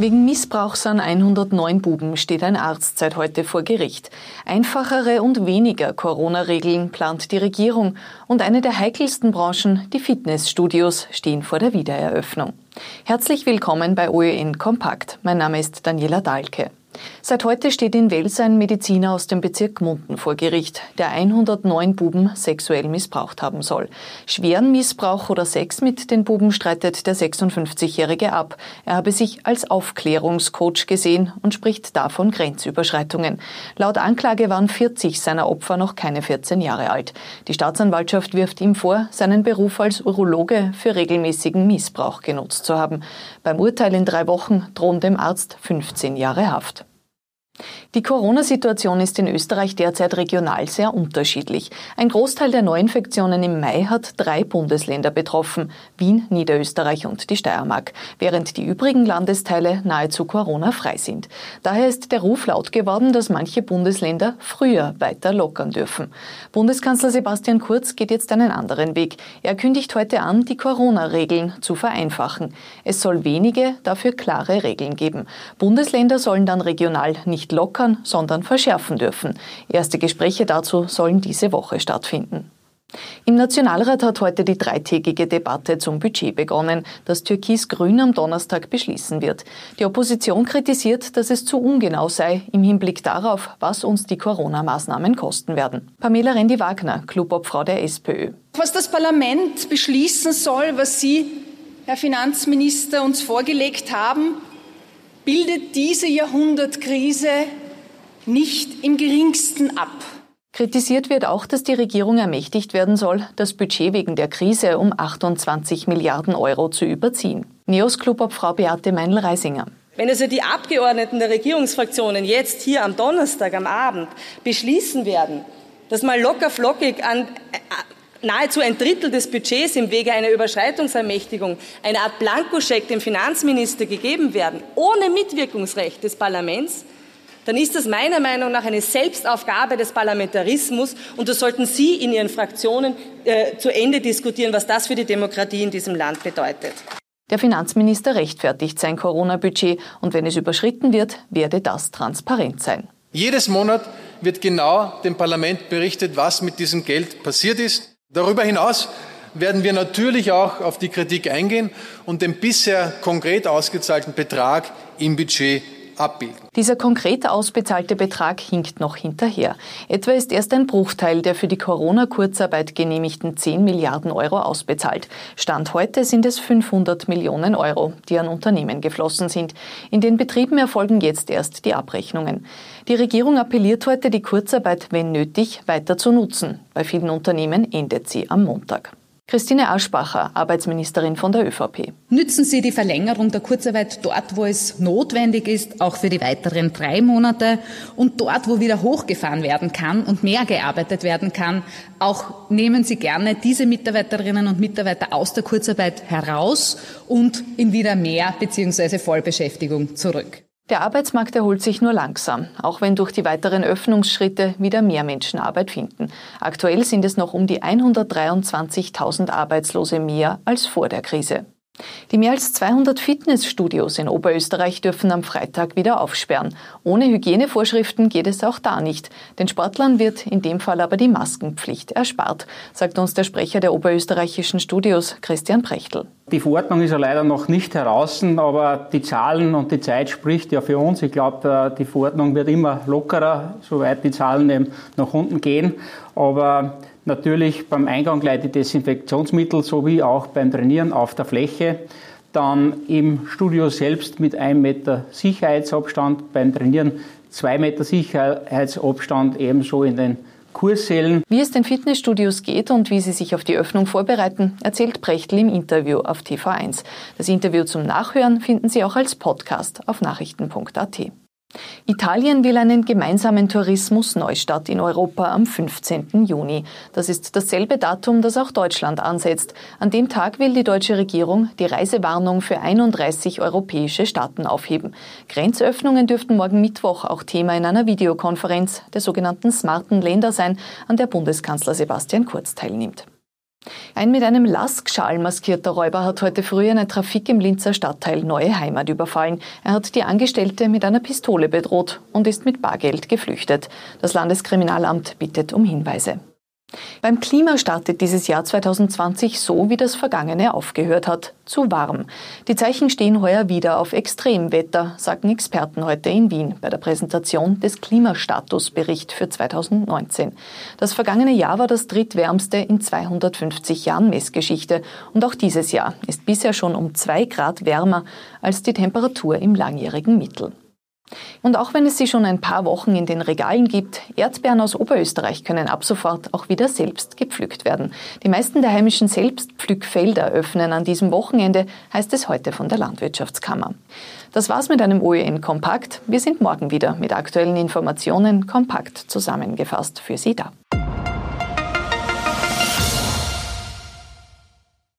Wegen Missbrauchs an 109 Buben steht ein Arzt seit heute vor Gericht. Einfachere und weniger Corona-Regeln plant die Regierung und eine der heikelsten Branchen, die Fitnessstudios, stehen vor der Wiedereröffnung. Herzlich willkommen bei OEN Kompakt. Mein Name ist Daniela Dahlke. Seit heute steht in Wels ein Mediziner aus dem Bezirk Munden vor Gericht, der 109 Buben sexuell missbraucht haben soll. Schweren Missbrauch oder Sex mit den Buben streitet der 56-Jährige ab. Er habe sich als Aufklärungscoach gesehen und spricht davon Grenzüberschreitungen. Laut Anklage waren 40 seiner Opfer noch keine 14 Jahre alt. Die Staatsanwaltschaft wirft ihm vor, seinen Beruf als Urologe für regelmäßigen Missbrauch genutzt zu haben. Beim Urteil in drei Wochen drohen dem Arzt 15 Jahre Haft. Die Corona-Situation ist in Österreich derzeit regional sehr unterschiedlich. Ein Großteil der Neuinfektionen im Mai hat drei Bundesländer betroffen, Wien, Niederösterreich und die Steiermark, während die übrigen Landesteile nahezu Corona-frei sind. Daher ist der Ruf laut geworden, dass manche Bundesländer früher weiter lockern dürfen. Bundeskanzler Sebastian Kurz geht jetzt einen anderen Weg. Er kündigt heute an, die Corona-Regeln zu vereinfachen. Es soll wenige, dafür klare Regeln geben. Bundesländer sollen dann regional nicht lockern, sondern verschärfen dürfen. Erste Gespräche dazu sollen diese Woche stattfinden. Im Nationalrat hat heute die dreitägige Debatte zum Budget begonnen, das Türkis-Grün am Donnerstag beschließen wird. Die Opposition kritisiert, dass es zu ungenau sei im Hinblick darauf, was uns die Corona-Maßnahmen kosten werden. Pamela Rendi-Wagner, Clubobfrau der SPÖ. Was das Parlament beschließen soll, was Sie, Herr Finanzminister, uns vorgelegt haben, bildet diese Jahrhundertkrise nicht im geringsten ab. Kritisiert wird auch, dass die Regierung ermächtigt werden soll, das Budget wegen der Krise um 28 Milliarden Euro zu überziehen. Neos Clubobfrau Beate Meinl-Reisinger. Wenn also die Abgeordneten der Regierungsfraktionen jetzt hier am Donnerstag am Abend beschließen werden, dass mal locker flockig an nahezu ein Drittel des Budgets im Wege einer Überschreitungsermächtigung, eine Art Blankoscheck dem Finanzminister gegeben werden, ohne Mitwirkungsrecht des Parlaments, dann ist das meiner Meinung nach eine Selbstaufgabe des Parlamentarismus und das sollten Sie in Ihren Fraktionen äh, zu Ende diskutieren, was das für die Demokratie in diesem Land bedeutet. Der Finanzminister rechtfertigt sein Corona-Budget und wenn es überschritten wird, werde das transparent sein. Jedes Monat wird genau dem Parlament berichtet, was mit diesem Geld passiert ist. Darüber hinaus werden wir natürlich auch auf die Kritik eingehen und den bisher konkret ausgezahlten Betrag im Budget abbilden. Dieser konkret ausbezahlte Betrag hinkt noch hinterher. Etwa ist erst ein Bruchteil der für die Corona-Kurzarbeit genehmigten 10 Milliarden Euro ausbezahlt. Stand heute sind es 500 Millionen Euro, die an Unternehmen geflossen sind. In den Betrieben erfolgen jetzt erst die Abrechnungen. Die Regierung appelliert heute, die Kurzarbeit, wenn nötig, weiter zu nutzen. Bei vielen Unternehmen endet sie am Montag. Christine Aschbacher, Arbeitsministerin von der ÖVP. Nützen Sie die Verlängerung der Kurzarbeit dort, wo es notwendig ist, auch für die weiteren drei Monate und dort, wo wieder hochgefahren werden kann und mehr gearbeitet werden kann. Auch nehmen Sie gerne diese Mitarbeiterinnen und Mitarbeiter aus der Kurzarbeit heraus und in wieder mehr bzw. Vollbeschäftigung zurück. Der Arbeitsmarkt erholt sich nur langsam, auch wenn durch die weiteren Öffnungsschritte wieder mehr Menschen Arbeit finden. Aktuell sind es noch um die 123.000 Arbeitslose mehr als vor der Krise. Die mehr als 200 Fitnessstudios in Oberösterreich dürfen am Freitag wieder aufsperren. Ohne Hygienevorschriften geht es auch da nicht. Den Sportlern wird in dem Fall aber die Maskenpflicht erspart, sagt uns der Sprecher der oberösterreichischen Studios, Christian Prechtl. Die Verordnung ist ja leider noch nicht heraus, aber die Zahlen und die Zeit spricht ja für uns. Ich glaube, äh, die Verordnung wird immer lockerer, soweit die Zahlen eben nach unten gehen. Aber Natürlich beim Eingang gleich Desinfektionsmittel sowie auch beim Trainieren auf der Fläche. Dann im Studio selbst mit einem Meter Sicherheitsabstand, beim Trainieren zwei Meter Sicherheitsabstand ebenso in den Kurssälen. Wie es den Fitnessstudios geht und wie sie sich auf die Öffnung vorbereiten, erzählt Prechtl im Interview auf TV1. Das Interview zum Nachhören finden Sie auch als Podcast auf nachrichten.at. Italien will einen gemeinsamen Tourismus-Neustart in Europa am 15. Juni. Das ist dasselbe Datum, das auch Deutschland ansetzt. An dem Tag will die deutsche Regierung die Reisewarnung für 31 europäische Staaten aufheben. Grenzöffnungen dürften morgen Mittwoch auch Thema in einer Videokonferenz der sogenannten smarten Länder sein, an der Bundeskanzler Sebastian Kurz teilnimmt. Ein mit einem Laskschal maskierter Räuber hat heute früh eine Trafik im Linzer Stadtteil Neue Heimat überfallen. Er hat die Angestellte mit einer Pistole bedroht und ist mit Bargeld geflüchtet. Das Landeskriminalamt bittet um Hinweise. Beim Klima startet dieses Jahr 2020 so, wie das vergangene aufgehört hat, zu warm. Die Zeichen stehen heuer wieder auf Extremwetter, sagen Experten heute in Wien bei der Präsentation des Klimastatusbericht für 2019. Das vergangene Jahr war das drittwärmste in 250 Jahren Messgeschichte und auch dieses Jahr ist bisher schon um zwei Grad wärmer als die Temperatur im langjährigen Mittel. Und auch wenn es sie schon ein paar Wochen in den Regalen gibt, Erdbeeren aus Oberösterreich können ab sofort auch wieder selbst gepflückt werden. Die meisten der heimischen Selbstpflückfelder öffnen an diesem Wochenende, heißt es heute von der Landwirtschaftskammer. Das war's mit einem OEN Kompakt. Wir sind morgen wieder mit aktuellen Informationen kompakt zusammengefasst für Sie da.